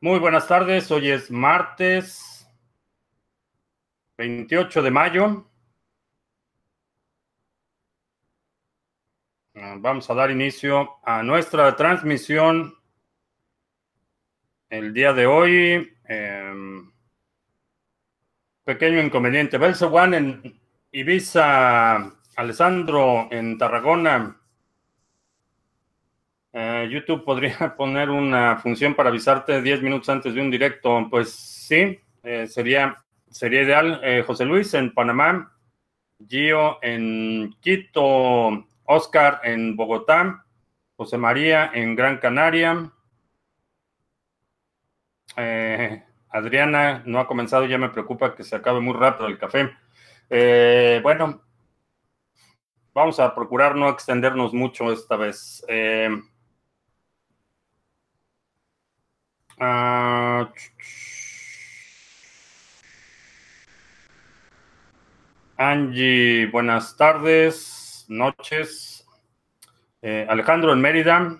Muy buenas tardes, hoy es martes 28 de mayo. Ah, vamos a dar inicio a nuestra transmisión el día de hoy. Em, pequeño inconveniente. One en Ibiza, Alessandro en Tarragona. Eh, YouTube podría poner una función para avisarte 10 minutos antes de un directo. Pues sí, eh, sería, sería ideal. Eh, José Luis en Panamá, Gio en Quito, Oscar en Bogotá, José María en Gran Canaria. Adriana no ha comenzado, ya me preocupa que se acabe muy rápido el café. bueno, vamos a procurar no extendernos mucho esta vez. Uh, Angie, buenas tardes, noches. Eh, Alejandro en Mérida.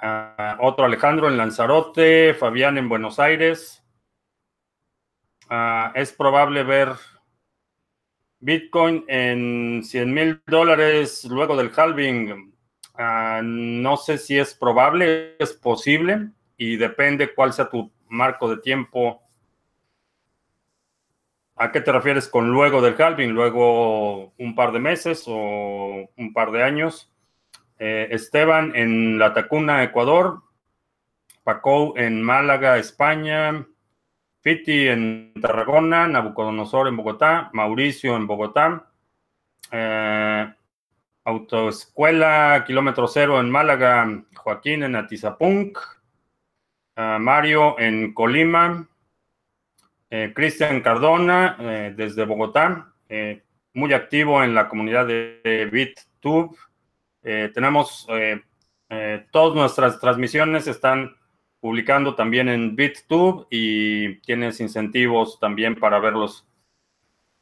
Uh, otro Alejandro en Lanzarote. Fabián en Buenos Aires. Uh, es probable ver Bitcoin en 100 mil dólares luego del halving. no sé si es probable, es posible y depende cuál sea tu marco de tiempo. ¿A qué te refieres con luego del halving? ¿Luego un par de meses o un par de años? Eh, Esteban en La Tacuna, Ecuador. Paco en Málaga, España. Fiti en Tarragona. Nabucodonosor en Bogotá. Mauricio en Bogotá. Eh, Autoescuela Kilómetro Cero en Málaga. Joaquín en Atizapunk. Mario en Colima, eh, Cristian Cardona eh, desde Bogotá, eh, muy activo en la comunidad de, BitTube. tenemos todas nuestras transmisiones están publicando también en BitTube y tienes incentivos también para verlos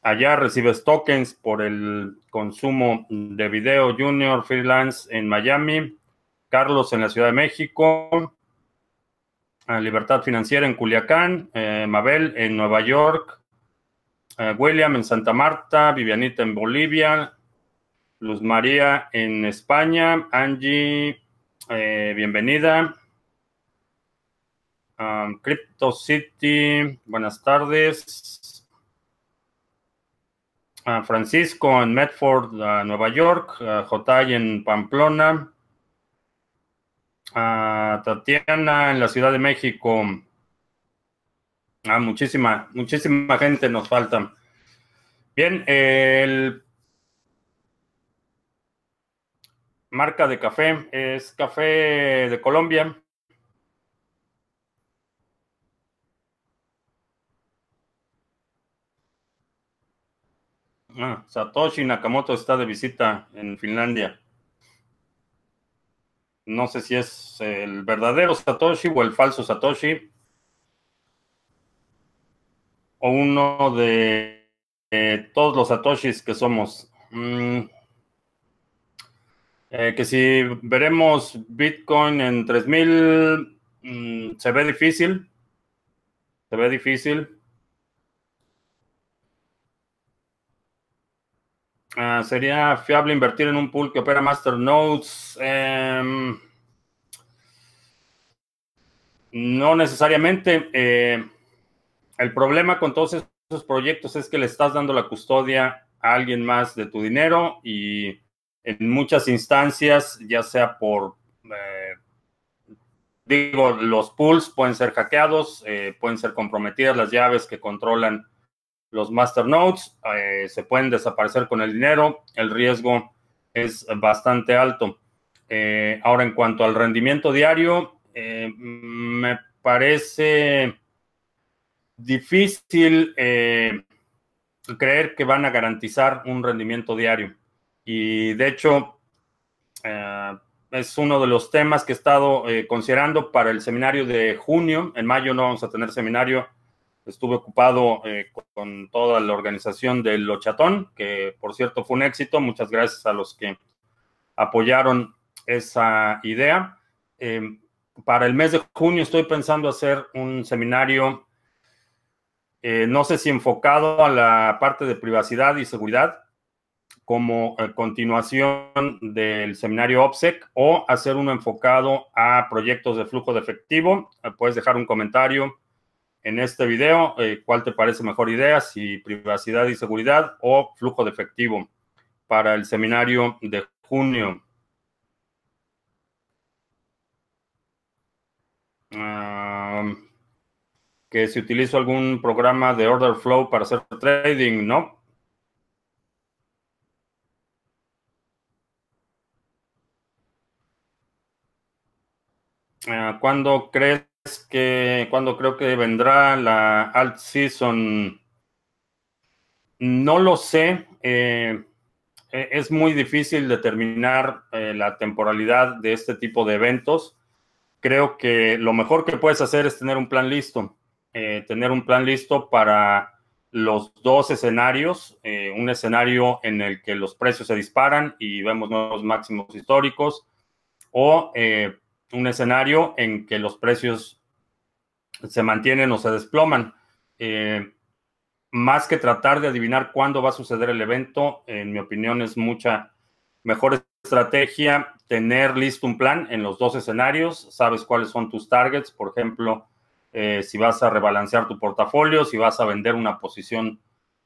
allá. Recibes tokens por el consumo de video Junior Freelance en Miami, Carlos en la Ciudad de México, Libertad Financiera en Culiacán, eh, Mabel en Nueva York, eh, William en Santa Marta, Vivianita en Bolivia, Luz María en España, Angie, eh, bienvenida. Um, Crypto City, buenas tardes. Ah, Francisco en Medford, Nueva York, Jotay en Pamplona, a Tatiana en la Ciudad de México. Ah, muchísima, muchísima gente nos falta. Bien, el marca de café es café de Colombia. Ah, Satoshi Nakamoto está de visita en Finlandia. No sé si es el verdadero Satoshi o el falso Satoshi. O uno de todos los Satoshis que somos. Mm. Eh, que si veremos Bitcoin en 3000, mm, se ve difícil. Se ve difícil. Ah, ¿Sería fiable invertir en un pool que opera masternodes? Em, no necesariamente. Eh, el problema con todos esos proyectos es que le estás dando la custodia a alguien más de tu dinero y en muchas instancias, ya sea por, eh, digo, los pools pueden ser hackeados, eh, pueden ser comprometidas las llaves que controlan los masternodes eh, se pueden desaparecer con el dinero, el riesgo es bastante alto. Eh, ahora, en cuanto al rendimiento diario, eh, me parece difícil creer que van a garantizar un rendimiento diario. Y de hecho, es uno de los temas que he estado considerando para el seminario de junio. En mayo no vamos a tener seminario Estuve ocupado eh, con toda la organización del Lochatón, que por cierto fue un éxito. Muchas gracias a los que apoyaron esa idea. Eh, para el mes de junio estoy pensando hacer un seminario, eh, no sé si enfocado a la parte de privacidad y seguridad, como eh, continuación del seminario OPSEC o hacer uno enfocado a proyectos de flujo de efectivo. Puedes dejar un comentario en este video cuál te parece mejor idea, si privacidad y seguridad o flujo de efectivo para el seminario de junio. que si utilizo algún programa de order flow para hacer trading, ¿no? Uh, ¿Cuándo crees que, cuándo creo que vendrá la alt season? No lo sé. Eh, e, es muy difícil determinar eh, la temporalidad de este tipo de eventos creo que lo mejor que puedes hacer es tener un plan listo. Eh, tener un plan listo para los dos escenarios. Un escenario en el que los precios se disparan y vemos nuevos máximos históricos. O un escenario en que los precios se mantienen o se desploman. más que tratar de adivinar cuándo va a suceder el evento, en mi opinión es mucha mejor estrategia tener listo un plan en los dos escenarios, sabes cuáles son tus targets, por ejemplo, eh, si vas a rebalancear tu portafolio, si vas a vender una posición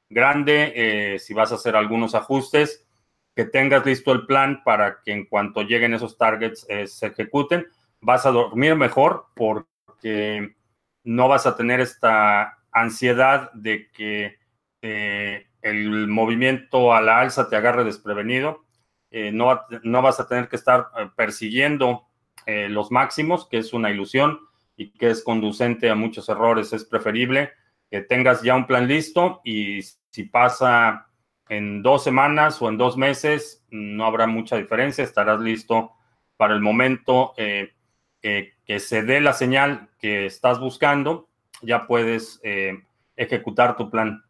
grande, eh, si vas a hacer algunos ajustes, que tengas listo el plan para que en cuanto lleguen esos targets eh, se ejecuten, vas a dormir mejor porque no vas a tener esta ansiedad de que el movimiento a la alza te agarre desprevenido eh, no, no, vas a tener que estar eh, persiguiendo eh, los máximos, que es una ilusión y que es conducente a muchos errores. Es preferible que tengas ya un plan listo y si pasa en dos semanas o en dos meses, no habrá mucha diferencia, estarás listo para el momento que se dé la señal que estás buscando, ya puedes ejecutar tu plan.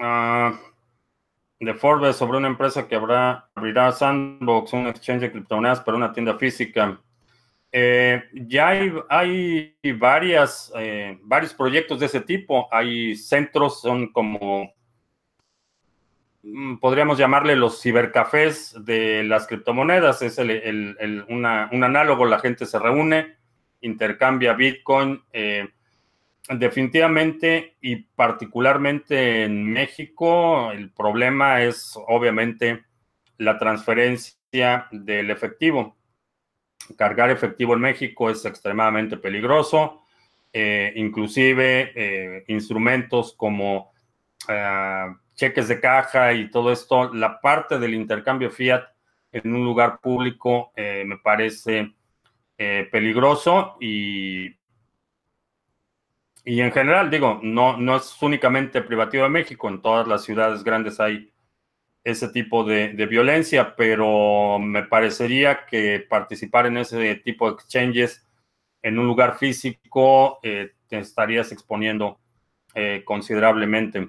Ah, de Forbes sobre una empresa que habrá, abrirá Sandbox, un exchange de criptomonedas para una tienda física. Eh, ya hay, varias, eh, varios proyectos de ese tipo. Hay centros, son como, podríamos llamarle los cibercafés de las criptomonedas. Es un análogo, la gente se reúne, intercambia Bitcoin. Eh, definitivamente y particularmente en México, el problema es obviamente la transferencia del efectivo. Cargar efectivo en México es extremadamente peligroso. Eh, inclusive eh, instrumentos como eh, cheques de caja y todo esto, la parte del intercambio fiat en un lugar público me parece peligroso y y en general, digo, no, no es únicamente privativo de México, en todas las ciudades grandes hay ese tipo de, violencia, pero me parecería que participar en ese tipo de exchanges en un lugar físico eh, te estarías exponiendo eh, considerablemente.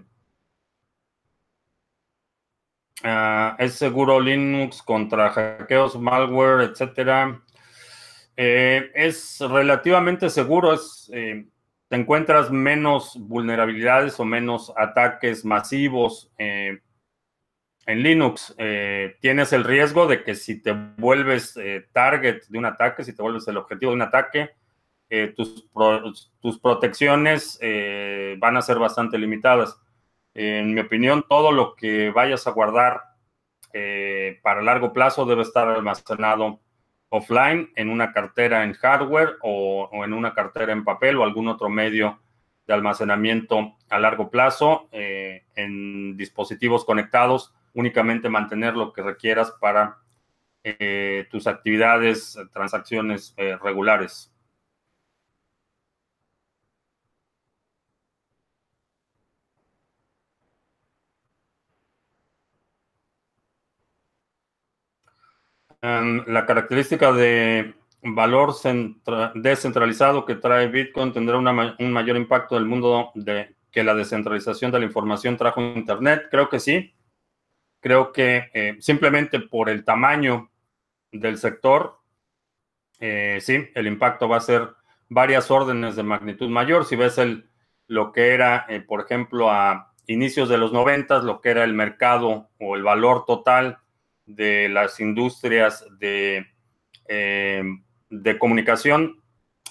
Ah, ¿Es seguro Linux contra hackeos, malware, etcétera? Eh, es relativamente seguro, es te encuentras menos vulnerabilidades o menos ataques masivos eh, en Linux. Eh, tienes el riesgo de que si te vuelves eh, target de un ataque, si te vuelves el objetivo de un ataque, tus, tus, protecciones van a ser bastante limitadas. En mi opinión, todo lo que vayas a guardar para largo plazo debe estar almacenado offline, en una cartera en hardware o, en una cartera en papel o algún otro medio de almacenamiento a largo plazo, eh, en dispositivos conectados, únicamente mantener lo que requieras para eh, tus actividades, transacciones eh, regulares. La característica de valor descentralizado que trae Bitcoin tendrá un mayor impacto del mundo de, que la descentralización de la información trajo Internet. Creo que sí. creo que simplemente por el tamaño del sector, sí, el impacto va a ser varias órdenes de magnitud mayor. Si ves el, lo que era, por ejemplo, a inicios de los noventas, lo que era el mercado o el valor total de las industrias de, de comunicación,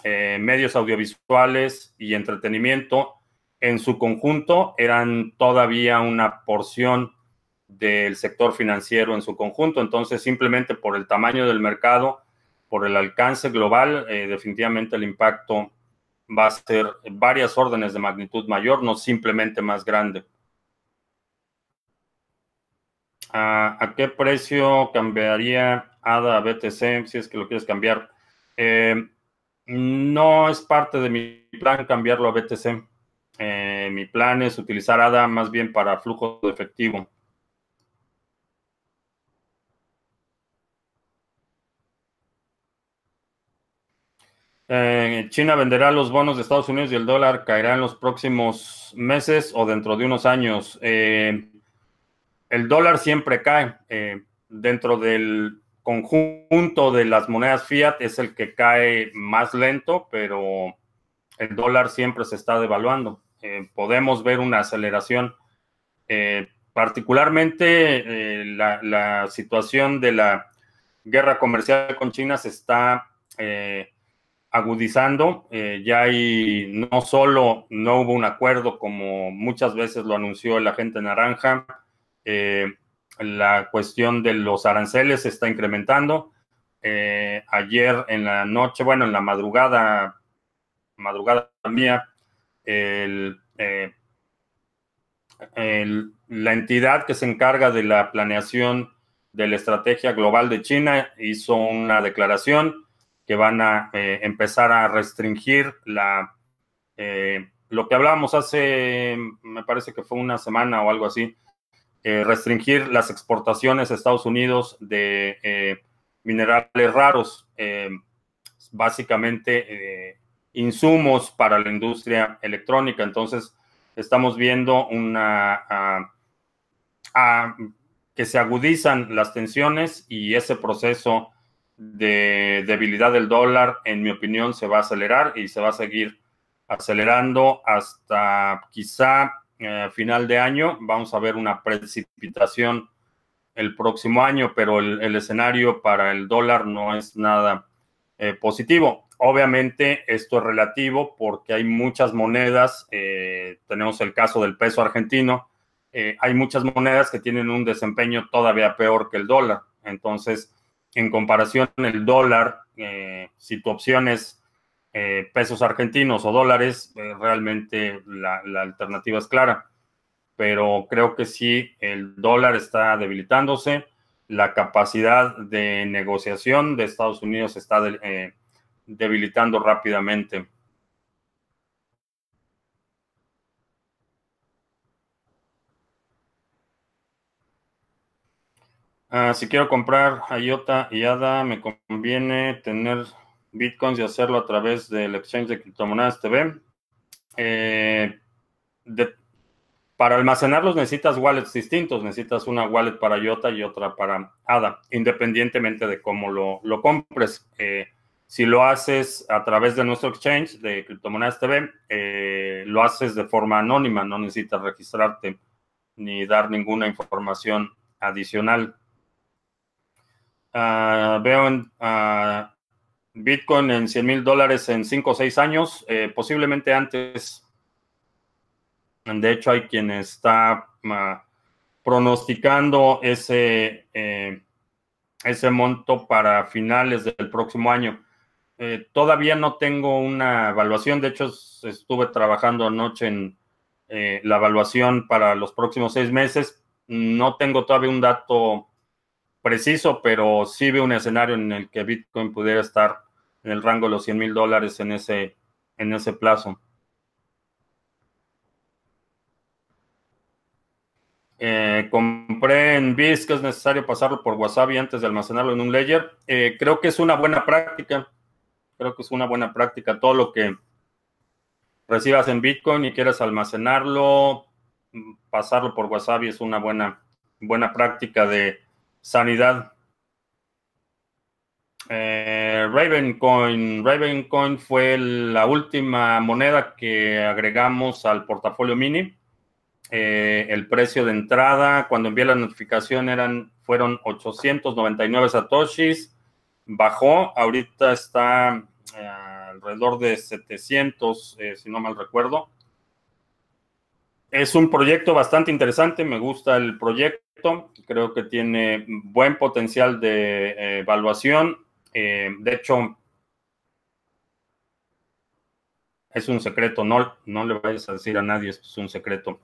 eh, medios audiovisuales y entretenimiento en su conjunto eran todavía una porción del sector financiero en su conjunto. Entonces, simplemente por el tamaño del mercado, por el alcance global, eh, definitivamente el impacto va a ser varias órdenes de magnitud mayor, no simplemente más grande. ¿A, qué precio cambiaría ADA a BTC si es que lo quieres cambiar? Eh, no es parte de mi plan cambiarlo a BTC. Eh, mi plan es utilizar ADA más bien para flujo de efectivo. Eh, China venderá los bonos de Estados Unidos y el dólar caerá en los próximos meses o dentro de unos años. El dólar siempre cae. dentro del conjunto de las monedas fiat es el que cae más lento, pero el dólar siempre se está devaluando. Eh, podemos ver una aceleración, eh, particularmente eh, la, situación de la guerra comercial con China se está agudizando. ya hay, no solo no hubo un acuerdo como muchas veces lo anunció el agente naranja, la cuestión de los aranceles se está incrementando. Eh, ayer en la noche, bueno, en la madrugada, madrugada mía, eh, la entidad que se encarga de la planeación de la estrategia global de China hizo una declaración que van a eh, empezar a restringir lo que hablábamos hace, me parece que fue una semana o algo así, eh, restringir las exportaciones a Estados Unidos de eh, minerales raros, eh, básicamente insumos para la industria electrónica. Entonces, estamos viendo una que se agudizan las tensiones y ese proceso de debilidad del dólar, en mi opinión, se va a acelerar y se va a seguir acelerando hasta quizá eh, final de año. Vamos a ver una precipitación el próximo año, pero el, escenario para el dólar no es nada eh, positivo. Obviamente esto es relativo porque hay muchas monedas, eh, tenemos el caso del peso argentino, hay muchas monedas que tienen un desempeño todavía peor que el dólar. Entonces, en comparación el dólar, si tu opción es eh, pesos argentinos o dólares, eh, realmente la, alternativa es clara. Pero creo que sí, el dólar está debilitándose, la capacidad de negociación de Estados Unidos está eh, debilitando rápidamente. Ah, si quiero comprar IOTA y ADA, me conviene tener bitcoins y hacerlo a través del exchange de criptomonedas TV. Eh, para almacenarlos necesitas wallets distintos. Necesitas una wallet para IOTA y otra para ADA, independientemente de cómo lo, compres. Eh, si lo haces a través de nuestro exchange de criptomonedas TV, eh, lo haces de forma anónima, no necesitas registrarte ni dar ninguna información adicional. Ah, veo en, ah, Bitcoin en 100 mil dólares en 5 o 6 años, eh, posiblemente antes. De hecho, hay quien está ah, pronosticando ese, eh, ese monto para finales del próximo año. Eh, todavía no tengo una evaluación, de hecho, estuve trabajando anoche en la evaluación para los próximos seis meses. No tengo todavía un dato preciso, pero sí veo un escenario en el que Bitcoin pudiera estar en el rango de los 100 mil dólares en ese, en ese plazo. Eh, compré en BIS que es necesario pasarlo por Wasabi antes de almacenarlo en un ledger. Eh, creo que es una buena práctica. Creo que es una buena práctica. Todo lo que recibas en Bitcoin y quieras almacenarlo, pasarlo por Wasabi es una buena buena práctica de sanidad. Eh, Ravencoin. Fue la última moneda que agregamos al portafolio mini. Eh, el precio de entrada cuando envié la notificación eran, fueron 899 satoshis. Bajó, ahorita está eh, alrededor de 700, si no mal recuerdo. Es un proyecto bastante interesante, me gusta el proyecto, creo que tiene buen potencial de evaluación eh, de hecho, es un secreto, no, no le vayas a decir a nadie, es un secreto.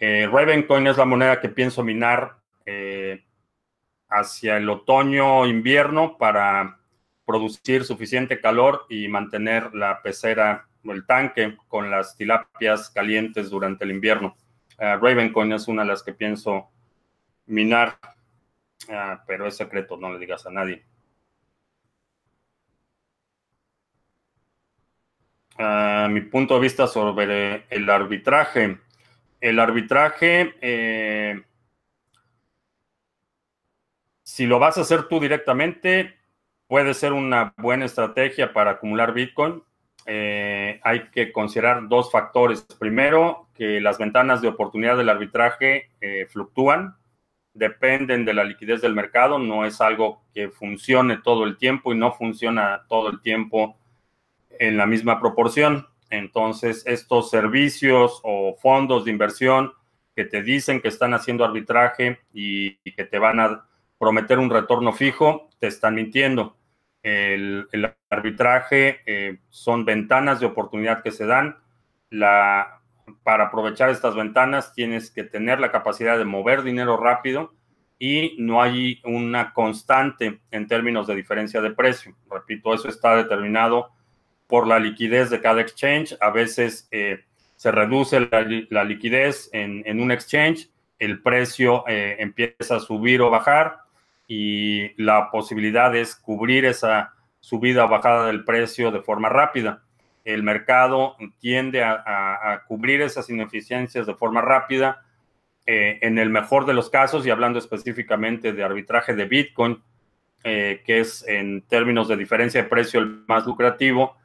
Eh, Ravencoin es la moneda que pienso minar eh, hacia el otoño-invierno para producir suficiente calor y mantener la pecera o el tanque con las tilapias calientes durante el invierno. Ravencoin es una de las que pienso minar, ah, pero es secreto, no le digas a nadie. Mi punto de vista sobre el arbitraje. El arbitraje, eh, si lo vas a hacer tú directamente, puede ser una buena estrategia para acumular Bitcoin. Eh, hay que considerar dos factores. Primero, que las ventanas de oportunidad del arbitraje eh, fluctúan, dependen de la liquidez del mercado, no es algo que funcione todo el tiempo y no funciona todo el tiempo en la misma proporción. Entonces, estos servicios o fondos de inversión que te dicen que están haciendo arbitraje y, que te van a prometer un retorno fijo, te están mintiendo. El, arbitraje eh, son ventanas de oportunidad que se dan. La, para aprovechar estas ventanas tienes que tener la capacidad de mover dinero rápido y no hay una constante en términos de diferencia de precio. Repito, eso está determinado por la liquidez de cada exchange. A veces eh, se reduce la, liquidez en, un exchange, el precio eh, empieza a subir o bajar y la posibilidad es cubrir esa subida o bajada del precio de forma rápida. El mercado tiende a, cubrir esas ineficiencias de forma rápida. Eh, en el mejor de los casos, y hablando específicamente de arbitraje de Bitcoin, que es en términos de diferencia de precio el más lucrativo,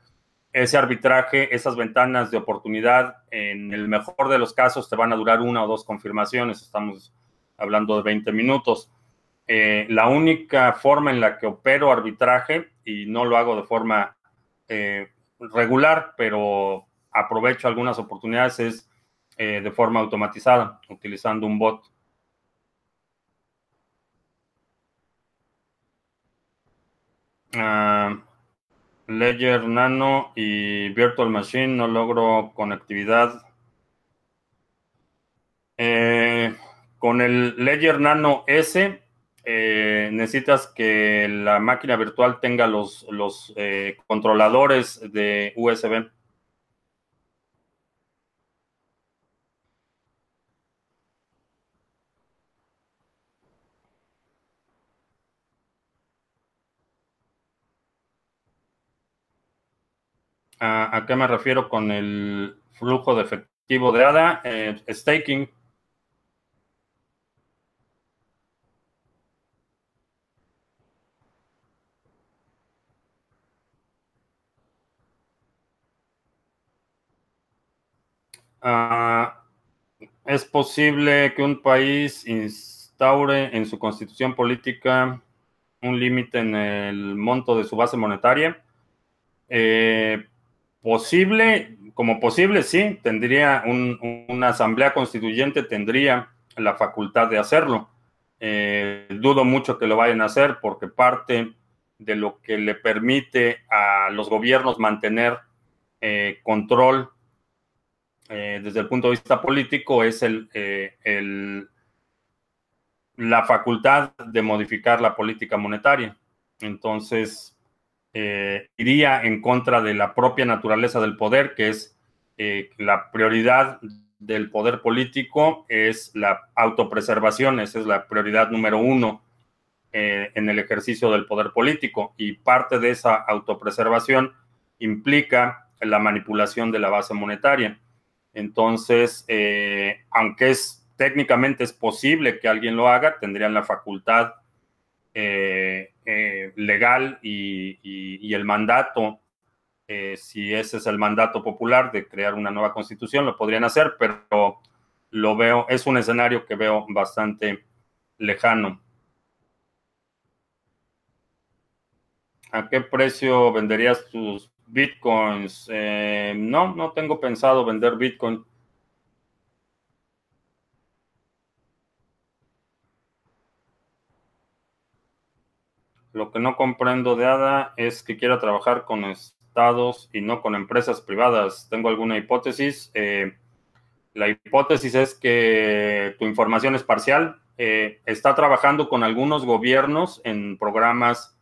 ese arbitraje, esas ventanas de oportunidad, en el mejor de los casos te van a durar una o dos confirmaciones, estamos hablando de 20 minutos. Eh, la única forma en la que opero arbitraje, y no lo hago de forma eh, regular, pero aprovecho algunas oportunidades, es eh, de forma automatizada, utilizando un bot. Ah, Ledger Nano y Virtual Machine no logro conectividad. Eh, con el Ledger Nano S eh, necesitas que la máquina virtual tenga los, los eh, controladores de USB. ¿A, qué me refiero con el flujo de efectivo de ADA? Eh, staking. Ah, es posible que un país instaure en su constitución política un límite en el monto de su base monetaria. Eh, Posible, como posible, sí, tendría una asamblea constituyente, tendría la facultad de hacerlo. Eh, dudo mucho que lo vayan a hacer porque parte de lo que le permite a los gobiernos mantener eh, control eh, desde el punto de vista político es la facultad de modificar la política monetaria. Entonces, eh, iría en contra de la propia naturaleza del poder, que es eh, la prioridad del poder político, es la autopreservación, esa es la prioridad número uno eh, en el ejercicio del poder político. Y parte de esa autopreservación implica la manipulación de la base monetaria. Entonces, aunque es técnicamente es posible que alguien lo haga, tendrían la facultad legal y, el mandato, si ese es el mandato popular de crear una nueva constitución, lo podrían hacer, pero lo veo, es un escenario que veo bastante lejano. ¿A qué precio venderías tus bitcoins? Eh, no, no tengo pensado vender bitcoin. Lo que no comprendo de ADA es que quiera trabajar con estados y no con empresas privadas. ¿Tengo alguna hipótesis? Eh, la hipótesis es que tu información es parcial. Eh, está trabajando con algunos gobiernos en programas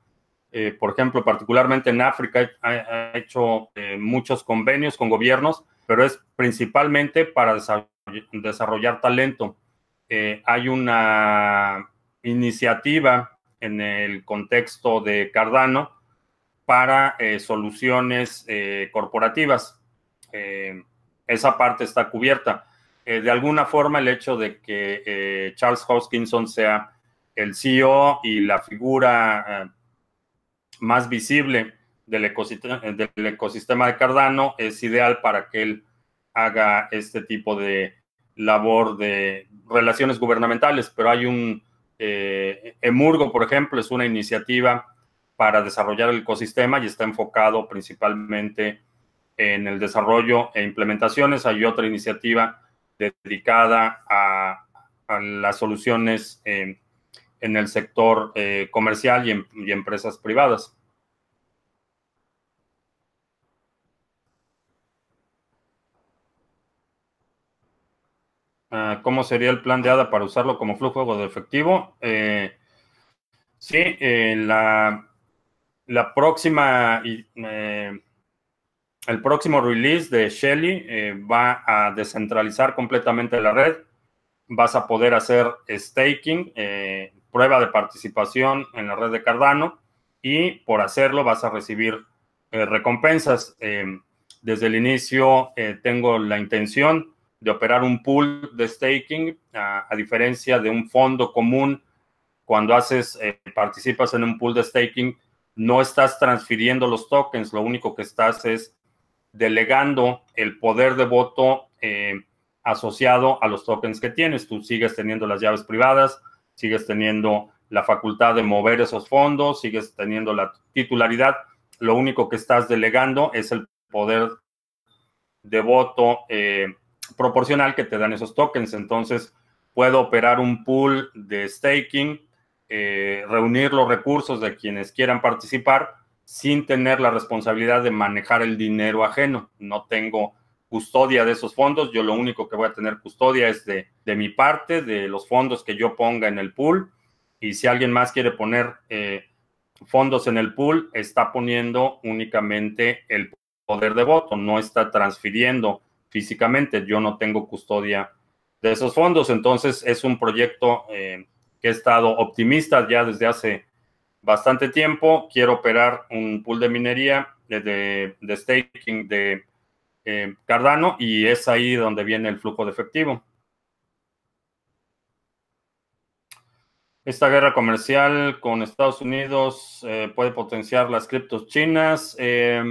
eh, por ejemplo, particularmente en África, ha, hecho muchos convenios con gobiernos, pero es principalmente para desarrollar, talento. Hay una iniciativa en el contexto de Cardano para soluciones corporativas. esa parte está cubierta. de alguna forma, el hecho de que Charles Hoskinson sea el CEO y la figura más visible del ecosistema, del ecosistema de Cardano es ideal para que él haga este tipo de labor de relaciones gubernamentales, pero hay un eh, Emurgo, por ejemplo, es una iniciativa para desarrollar el ecosistema y está enfocado principalmente en el desarrollo e implementaciones. Hay otra iniciativa dedicada a, las soluciones eh, en el sector eh, comercial y, empresas privadas. ¿Cómo sería el plan de ADA para usarlo como flujo de efectivo? Eh, sí, eh, la, la, próxima, el próximo release de Shelly va a descentralizar completamente la red. Vas a poder hacer staking prueba de participación en la red de Cardano y por hacerlo vas a recibir eh, recompensas. Eh, desde el inicio eh, tengo la intención de operar un pool de staking, a, diferencia de un fondo común. Cuando haces, participas en un pool de staking, no estás transfiriendo los tokens, lo único que estás es delegando el poder de voto asociado a los tokens que tienes. Tú sigues teniendo las llaves privadas, sigues teniendo la facultad de mover esos fondos, sigues teniendo la titularidad. Lo único que estás delegando es el poder de voto eh, proporcional que te dan esos tokens. Entonces, puedo operar un pool de staking, eh, reunir los recursos de quienes quieran participar sin tener la responsabilidad de manejar el dinero ajeno. No tengo custodia de esos fondos. Yo lo único que voy a tener custodia es de, mi parte, de los fondos que yo ponga en el pool. Y si alguien más quiere poner eh, fondos en el pool, está poniendo únicamente el poder de voto, no está transfiriendo físicamente. Yo no tengo custodia de esos fondos. Entonces es un proyecto eh, que he estado optimista ya desde hace bastante tiempo. Quiero operar un pool de minería, de, de staking, de eh, Cardano y es ahí donde viene el flujo de efectivo. Esta guerra comercial con Estados Unidos eh, puede potenciar las criptos chinas. Eh,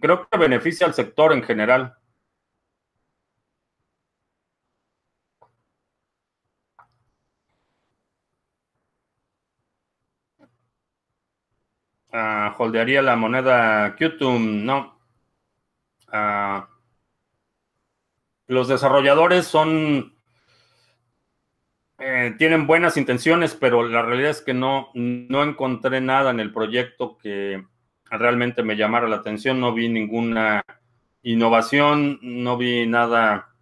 creo que beneficia al sector en general. Ah, holdearía la moneda Qtum, no. Ah, los desarrolladores son, eh, tienen buenas intenciones, pero la realidad es que no, no encontré nada en el proyecto que realmente me llamara la atención. No vi ninguna innovación, no vi nada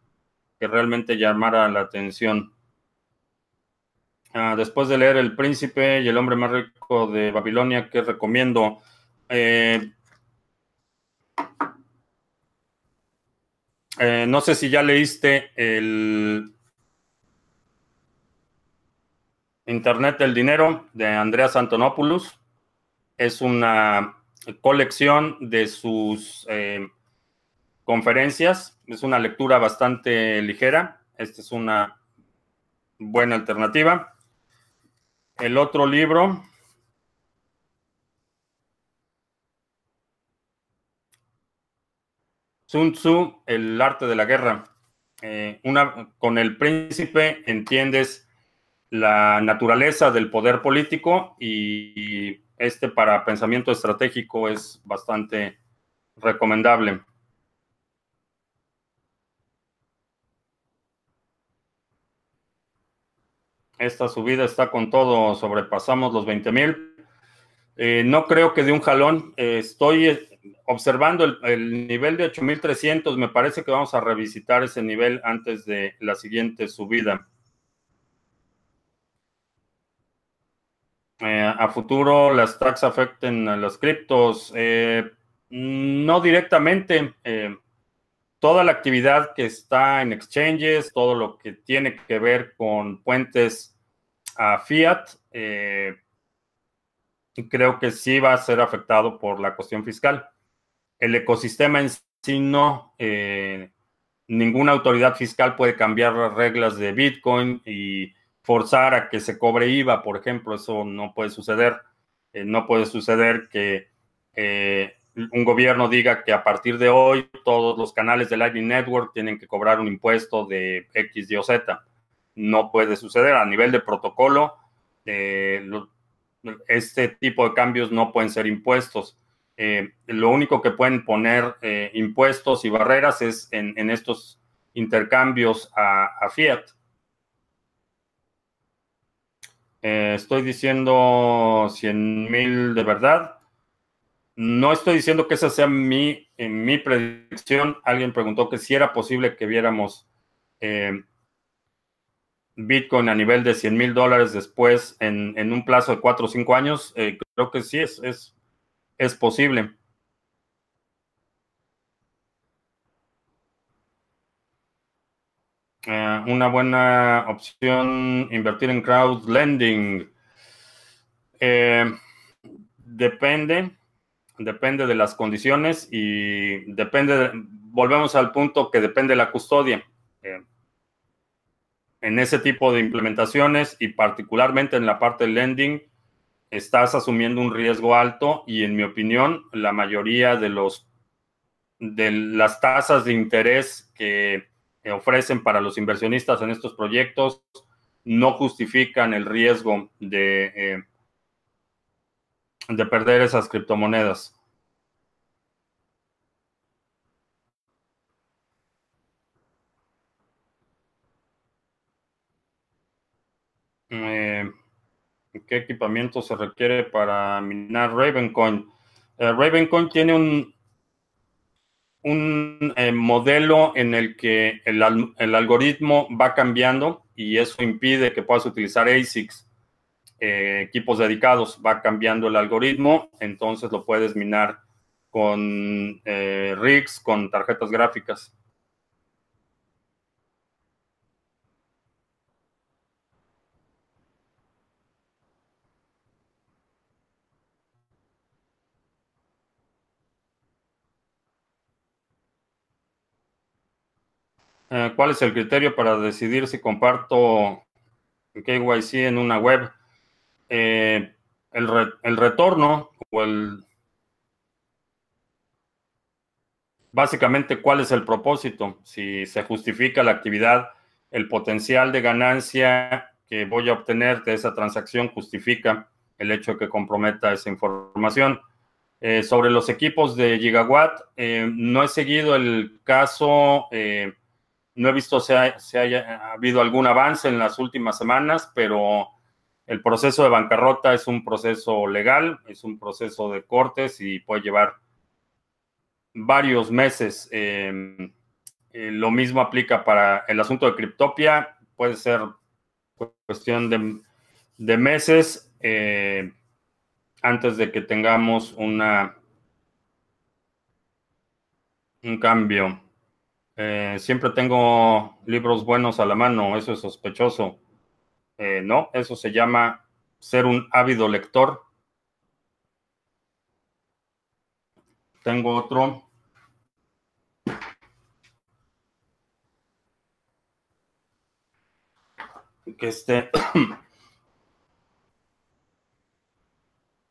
que realmente llamara la atención. Ah, después de leer El Príncipe y el hombre más rico de Babilonia, ¿qué recomiendo? Eh, Eh, no sé si ya leíste el Internet del Dinero de Andreas Antonopoulos. Es una colección de sus eh, conferencias. Es una lectura bastante ligera. Esta es una buena alternativa. El otro libro. Sun Tzu, El arte de la guerra. Eh, una, con el príncipe entiendes la naturaleza del poder político y este para pensamiento estratégico es bastante recomendable. Esta subida está con todo, sobrepasamos los 20 mil. Eh, no creo que de un jalón. Eh, estoy observando el, nivel de 8300. Me parece que vamos a revisitar ese nivel antes de la siguiente subida. Eh, a futuro, las tax afecten a las criptos. no directamente. Toda la actividad que está en exchanges, todo lo que tiene que ver con puentes a fiat, eh, creo que sí va a ser afectado por la cuestión fiscal. El ecosistema en sí no, eh, ninguna autoridad fiscal puede cambiar las reglas de Bitcoin y forzar a que se cobre IVA, por ejemplo, eso no puede suceder. Eh, no puede suceder que un gobierno diga que a partir de hoy todos los canales de Lightning Network tienen que cobrar un impuesto de X, Y o Z no puede suceder. A nivel de protocolo, eh, este tipo de cambios no pueden ser impuestos. Eh, lo único que pueden poner eh, impuestos y barreras es en, estos intercambios a, fiat. estoy diciendo 100 mil de verdad. No estoy diciendo que esa sea mi, mi predicción. Alguien preguntó que si era posible que viéramos Bitcoin a nivel de 100 mil dólares después en, un plazo de 4 o 5 años, eh, creo que sí es, es, es posible. Eh, una buena opción invertir en crowd lending. Eh, depende, depende de las condiciones y depende, volvemos al punto que depende de la custodia. En ese tipo de implementaciones y particularmente en la parte de lending, estás asumiendo un riesgo alto y en mi opinión, la mayoría de los de las tasas de interés que ofrecen para los inversionistas en estos proyectos no justifican el riesgo de, eh, de perder esas criptomonedas. Eh, ¿Qué equipamiento se requiere para minar Ravencoin? Eh, Ravencoin tiene un, un eh, modelo en el que el, algoritmo va cambiando y eso impide que puedas utilizar ASICs, equipos dedicados. Va cambiando el algoritmo, entonces lo puedes minar con rigs, con tarjetas gráficas. Eh, ¿Cuál es el criterio para decidir si comparto KYC en una web? Eh, el, retorno o el... Básicamente, ¿cuál es el propósito? Si se justifica la actividad, el potencial de ganancia que voy a obtener de esa transacción justifica el hecho de que comprometa esa información. Eh, sobre los equipos de Gigawatt, no he seguido el caso no he visto si, haya habido algún avance en las últimas semanas, pero el proceso de bancarrota es un proceso legal, es un proceso de cortes y puede llevar varios meses. Em, eh, lo mismo aplica para el asunto de Cryptopia, puede ser cuestión de, meses eh, antes de que tengamos una un cambio. Eh, siempre tengo libros buenos a la mano, eso es sospechoso. Eh, no, eso se llama ser un ávido lector. Tengo otro. que este,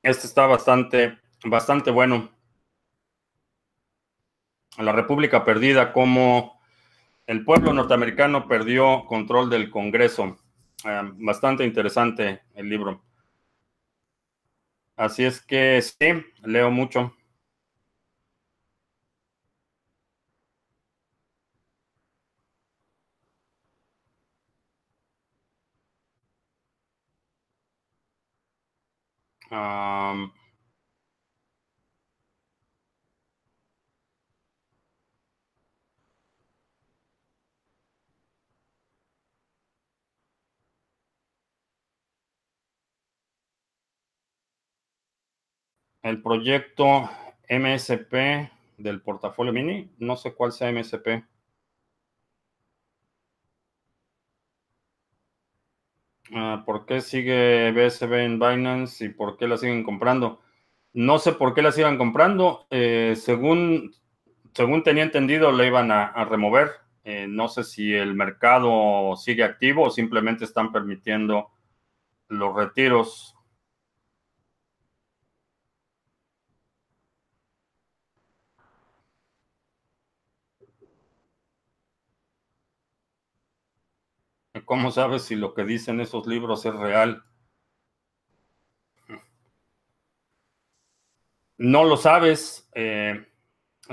este está bastante, bastante bueno. La República Perdida, como el pueblo norteamericano perdió control del Congreso. Bastante interesante el libro. Así es que sí, leo mucho. El proyecto MSP del portafolio mini, no sé cuál sea MSP. Ah, ¿Por qué sigue BSB en Binance y por qué la siguen comprando? No sé por qué la sigan comprando. Eh, según, según tenía entendido, la iban a, remover. Eh, no sé si el mercado sigue activo o simplemente están permitiendo los retiros. ¿Cómo sabes si lo que dicen esos libros es real? No lo sabes, eh,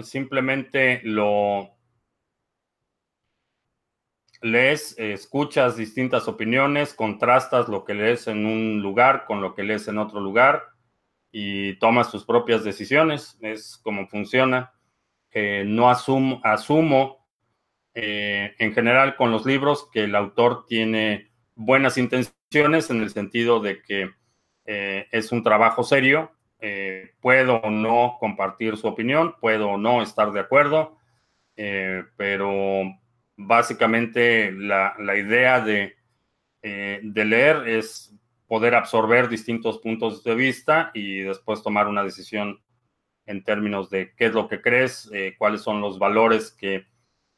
simplemente lo lees, escuchas distintas opiniones, contrastas lo que lees en un lugar con lo que lees en otro lugar y tomas tus propias decisiones. Es como funciona. No asumo eh, en general con los libros que el autor tiene buenas intenciones en el sentido de que eh, es un trabajo serio. Eh, puedo o no compartir su opinión, puedo o no estar de acuerdo, pero básicamente la, idea de, de leer es poder absorber distintos puntos de vista y después tomar una decisión en términos de qué es lo que crees, cuáles son los valores que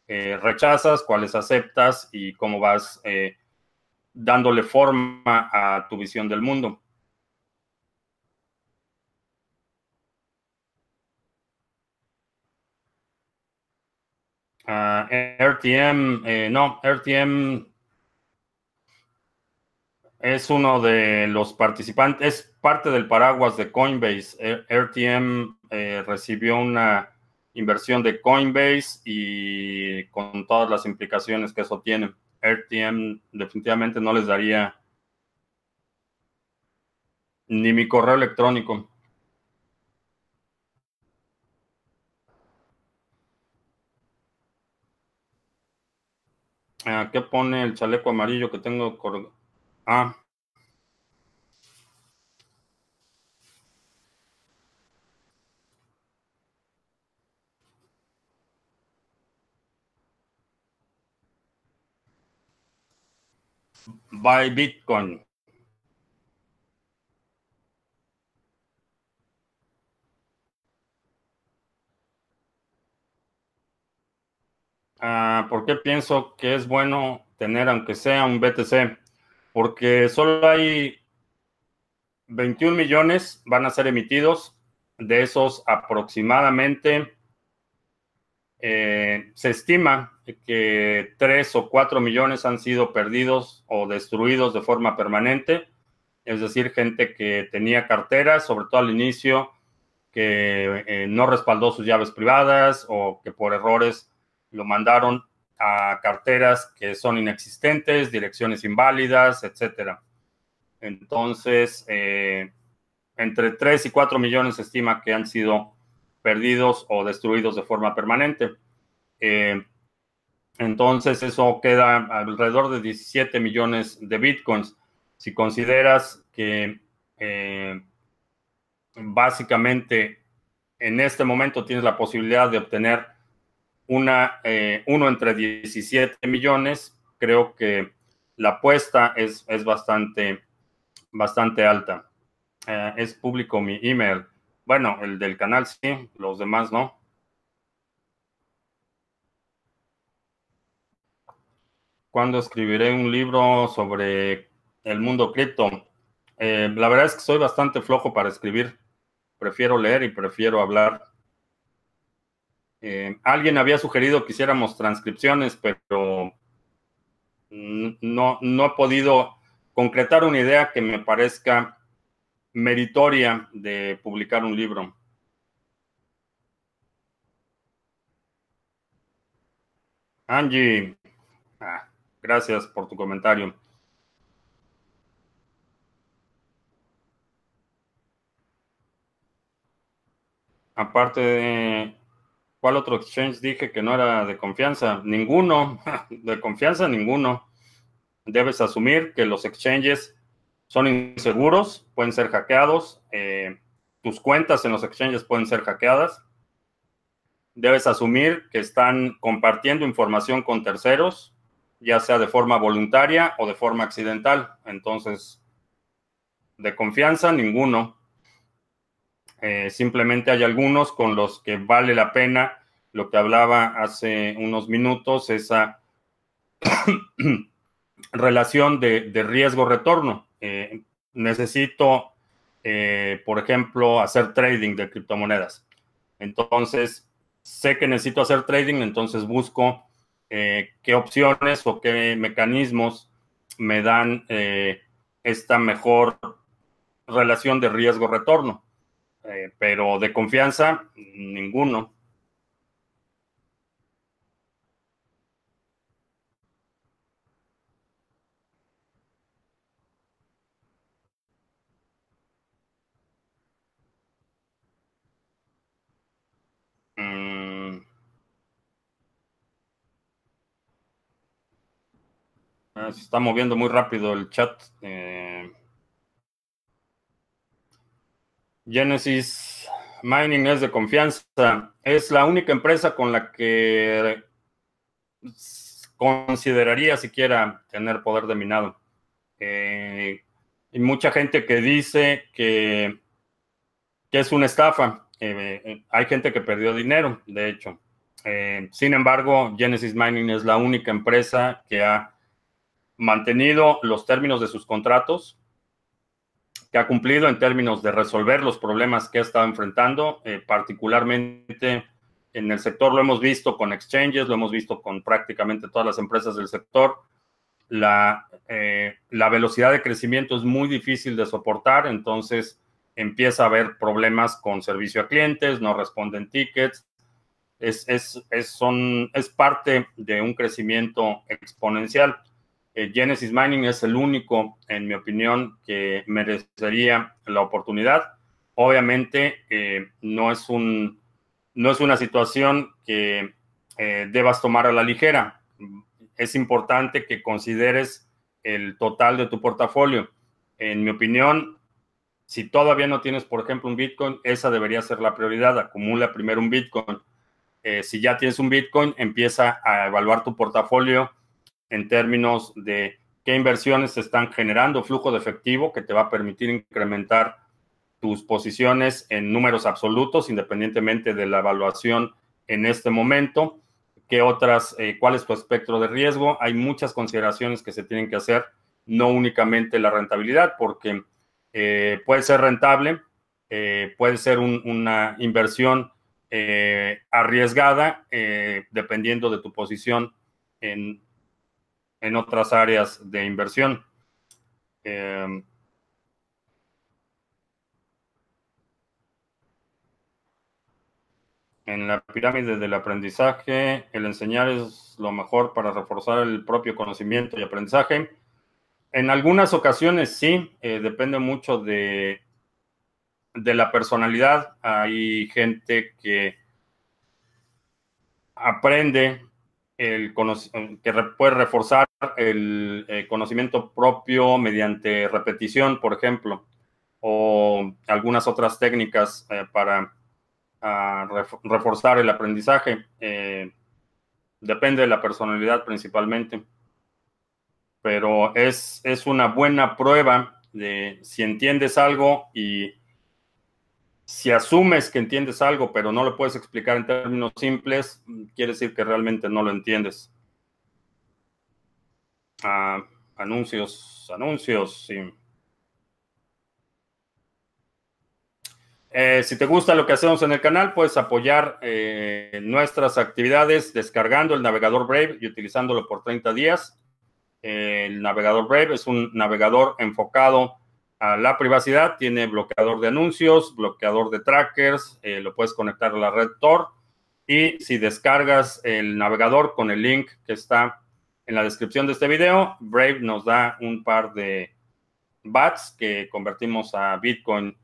eh, rechazas, cuáles aceptas y cómo vas eh, dándole forma a tu visión del mundo. Ah, RTM, eh, no, RTM es uno de los participantes, es parte del paraguas de Coinbase. RTM recibió una inversión de Coinbase y con todas las implicaciones que eso tiene. RTM definitivamente no les daría ni mi correo electrónico. Ah, ¿Qué pone el chaleco amarillo que tengo? Ah, buy Bitcoin. Ah, ¿Por qué pienso que es bueno tener, aunque sea un BTC? Porque solo hay 21 millones van a ser emitidos. De esos aproximadamente eh, se estima que 3 o 4 millones han sido perdidos o destruidos de forma permanente, es decir, gente que tenía carteras, sobre todo al inicio, que eh, no respaldó sus llaves privadas o que por errores lo mandaron a carteras que son inexistentes, direcciones inválidas, etc. Entonces, eh, entre 3 y 4 millones se estima que han sido perdidos o destruidos de forma permanente. Eh, entonces eso queda alrededor de 17 millones de bitcoins. Si consideras que eh, básicamente en este momento tienes la posibilidad de obtener una, eh, uno entre 17 millones, creo que la apuesta es, es bastante, bastante alta. es público mi email. Bueno, el del canal sí, los demás no. ¿Cuándo escribiré un libro sobre el mundo cripto? Eh, la verdad es que soy bastante flojo para escribir. Prefiero leer y prefiero hablar. Eh, alguien había sugerido que hiciéramos transcripciones, pero no, no he podido concretar una idea que me parezca meritoria de publicar un libro. Angie, ah, gracias por tu comentario. Aparte de, ¿cuál otro exchange dije que no era de confianza? Ninguno, de confianza ninguno. Debes asumir que los exchanges son inseguros, pueden ser hackeados, eh, tus cuentas en los exchanges pueden ser hackeadas. Debes asumir que están compartiendo información con terceros, ya sea de forma voluntaria o de forma accidental. Entonces, de confianza, ninguno. Eh, simplemente hay algunos con los que vale la pena lo que hablaba hace unos minutos, esa relación de, riesgo-retorno. Eh, necesito, eh, por ejemplo, hacer trading de criptomonedas. Entonces, sé que necesito hacer trading, entonces busco qué opciones o qué mecanismos me dan esta mejor relación de riesgo-retorno. Eh, pero de confianza, ninguno. Ah, se está moviendo muy rápido el chat. Eh, Genesis Mining es de confianza. Es la única empresa con la que consideraría siquiera tener poder de minado. Eh, y mucha gente que dice que, que es una estafa. Eh, hay gente que perdió dinero, de hecho. sin embargo, Genesis Mining es la única empresa que ha mantenido los términos de sus contratos que ha cumplido en términos de resolver los problemas que ha estado enfrentando, eh, particularmente en el sector lo hemos visto con exchanges, lo hemos visto con prácticamente todas las empresas del sector. La, eh, la velocidad de crecimiento es muy difícil de soportar, entonces empieza a haber problemas con servicio a clientes, no responden tickets. Es, es, es, son, es parte de un crecimiento exponencial. Eh, Genesis Mining es el único, en mi opinión, que merecería la oportunidad. Obviamente, eh, no, es un, no es una situación que eh, debas tomar a la ligera. Es importante que consideres el total de tu portafolio. En mi opinión, si todavía no tienes, por ejemplo, un Bitcoin, esa debería ser la prioridad. Acumula primero un Bitcoin. si ya tienes un Bitcoin, empieza a evaluar tu portafolio en términos de qué inversiones están generando flujo de efectivo que te va a permitir incrementar tus posiciones en números absolutos, independientemente de la evaluación en este momento. ¿Qué otras, eh, cuál es tu espectro de riesgo? Hay muchas consideraciones que se tienen que hacer, no únicamente la rentabilidad, porque eh, puede ser rentable, eh, puede ser una inversión arriesgada, dependiendo de tu posición en en otras áreas de inversión. Em, en la pirámide del aprendizaje, el enseñar es lo mejor para reforzar el propio conocimiento y aprendizaje. En algunas ocasiones sí, eh, depende mucho de, de la personalidad. Hay gente que aprende el que puede reforzar el eh, conocimiento propio mediante repetición, por ejemplo, o algunas otras técnicas eh, para ah, reforzar el aprendizaje. Eh, depende de la personalidad principalmente, pero es, es una buena prueba de si entiendes algo y si asumes que entiendes algo, pero no lo puedes explicar en términos simples, quiere decir que realmente no lo entiendes. Anuncios, anuncios, sí. Eh, si te gusta lo que hacemos en el canal, puedes apoyar eh, nuestras actividades descargando el navegador Brave y utilizándolo por 30 días. el navegador Brave es un navegador enfocado a la privacidad, tiene bloqueador de anuncios, bloqueador de trackers, eh, lo puedes conectar a la red Tor y si descargas el navegador con el link que está en la descripción de este video, Brave nos da un par de BATs que convertimos a Bitcoin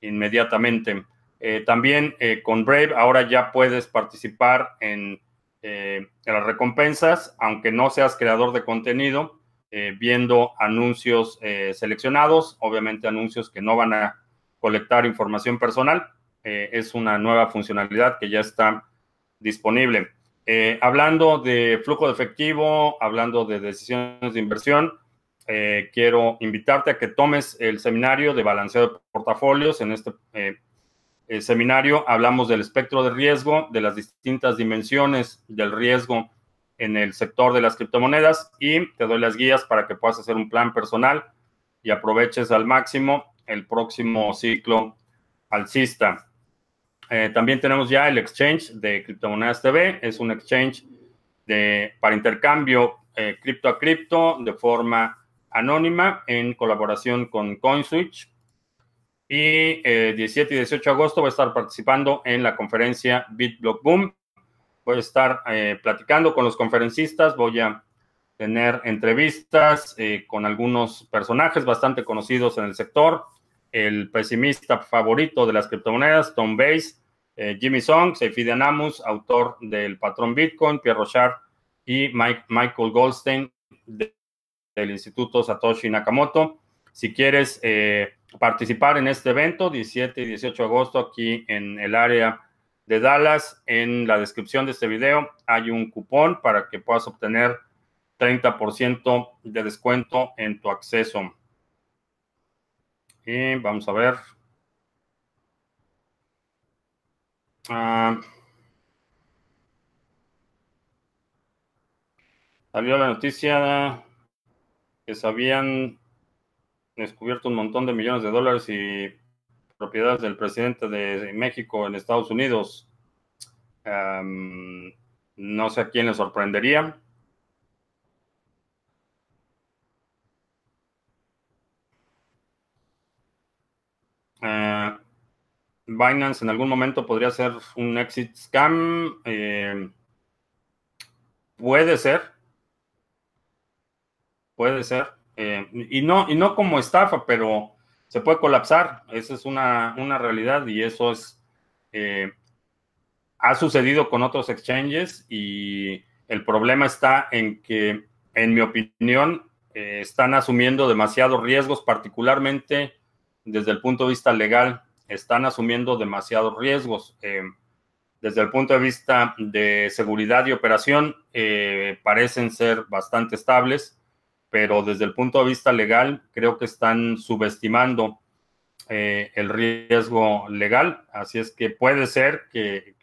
inmediatamente. Eh, también eh, con Brave ahora ya puedes participar en, en, las recompensas, aunque no seas creador de contenido. Eh, viendo anuncios eh, seleccionados, obviamente anuncios que no van a colectar información personal. Eh, es una nueva funcionalidad que ya está disponible. Hablando de flujo de efectivo, hablando de decisiones de inversión, quiero invitarte a que tomes el seminario de balanceo de portafolios. En este seminario hablamos del espectro de riesgo, de las distintas dimensiones del riesgo en el sector de las criptomonedas y te doy las guías para que puedas hacer un plan personal y aproveches al máximo el próximo ciclo alcista. Eh, también tenemos ya el exchange de Criptomonedas TV. Es un exchange de, para intercambio eh, cripto a cripto de forma anónima en colaboración con CoinSwitch. Y 17 y 18 de agosto voy a estar participando en la conferencia BitBlock Boom voy a estar eh, platicando con los conferencistas, voy a tener entrevistas eh, con algunos personajes bastante conocidos en el sector, el pesimista favorito de las criptomonedas, Tom Bass, eh, Jimmy Song, Seyfi Anamus, autor del patrón Bitcoin, Pierre Rochard y Michael Goldstein del Instituto Satoshi Nakamoto. Si quieres participar en este evento, 17 y 18 de agosto, aquí en el área de Dallas. En la descripción de este video hay un cupón para que puedas obtener 30% de descuento en tu acceso. Y vamos a ver. Ah, salió la noticia que se habían descubierto un montón de millones de dólares y propiedades del presidente de México en Estados Unidos. no sé a quién le sorprendería. Uh, Binance en algún momento podría ser un exit scam. Eh, puede ser. Puede ser. Eh, y, no, y no como estafa, pero se puede colapsar. Esa es una, realidad y eso es, eh, ha sucedido con otros exchanges y el problema está en que, en mi opinión, están asumiendo demasiados riesgos, particularmente desde el punto de vista legal, están asumiendo demasiados riesgos. Eh, desde el punto de vista de seguridad y operación, parecen ser bastante estables pero desde el punto de vista legal creo que están subestimando eh, el riesgo legal, así es que puede ser que,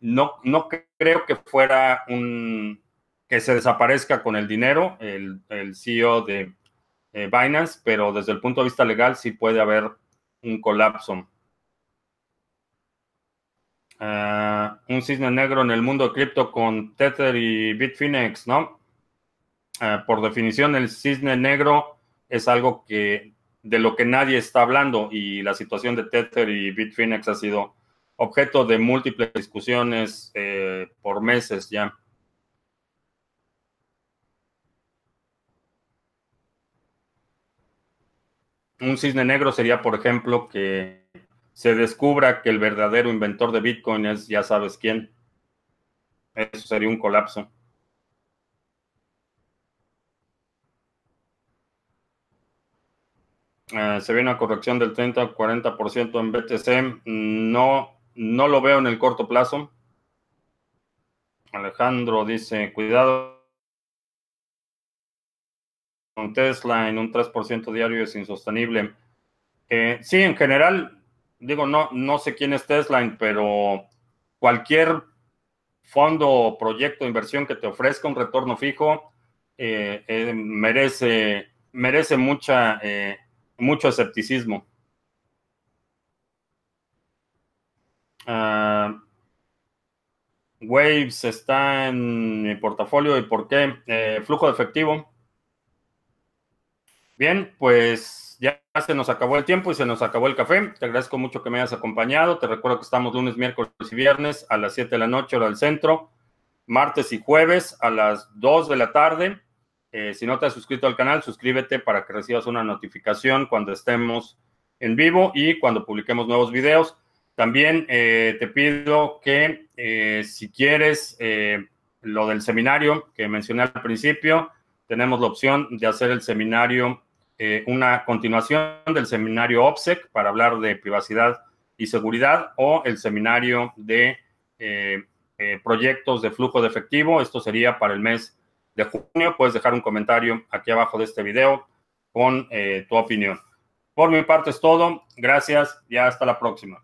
no, no creo que fuera un que se desaparezca con el dinero el, CEO de eh, Binance, pero desde el punto de vista legal sí puede haber un colapso. Ah, un cisne negro en el mundo cripto con Tether y Bitfinex, ¿no? Eh, por definición, el cisne negro es algo que de lo que nadie está hablando y la situación de Tether y Bitfinex ha sido objeto de múltiples discusiones eh, por meses ya. Un cisne negro sería, por ejemplo, que se descubra que el verdadero inventor de Bitcoin es ya sabes quién. Eso sería un colapso. Eh, se ve una corrección del 30-40% en BTC. No, no lo veo en el corto plazo. Alejandro dice, cuidado Tesla en un 3% diario es insostenible. Eh, sí, en general, digo, no, no sé quién es Tesla, pero cualquier fondo o proyecto de inversión que te ofrezca un retorno fijo merece, merece mucha, mucho escepticismo. Ah, Waves está en mi portafolio y por qué. Eh, flujo de efectivo. Bien, pues ya se nos acabó el tiempo y se nos acabó el café. Te agradezco mucho que me hayas acompañado. Te recuerdo que estamos lunes, miércoles y viernes a las 7 de la noche, hora del centro. Martes y jueves a las 2 de la tarde. Eh, si no te has suscrito al canal, suscríbete para que recibas una notificación cuando estemos en vivo y cuando publiquemos nuevos videos. También eh, te pido que eh, si quieres lo del seminario que mencioné al principio, tenemos la opción de hacer el seminario, una continuación del seminario OPSEC para hablar de privacidad y seguridad o el seminario de proyectos de flujo de efectivo. Esto sería para el mes de junio. Puedes dejar un comentario aquí abajo de este video con tu opinión. Por mi parte es todo. Gracias y hasta la próxima.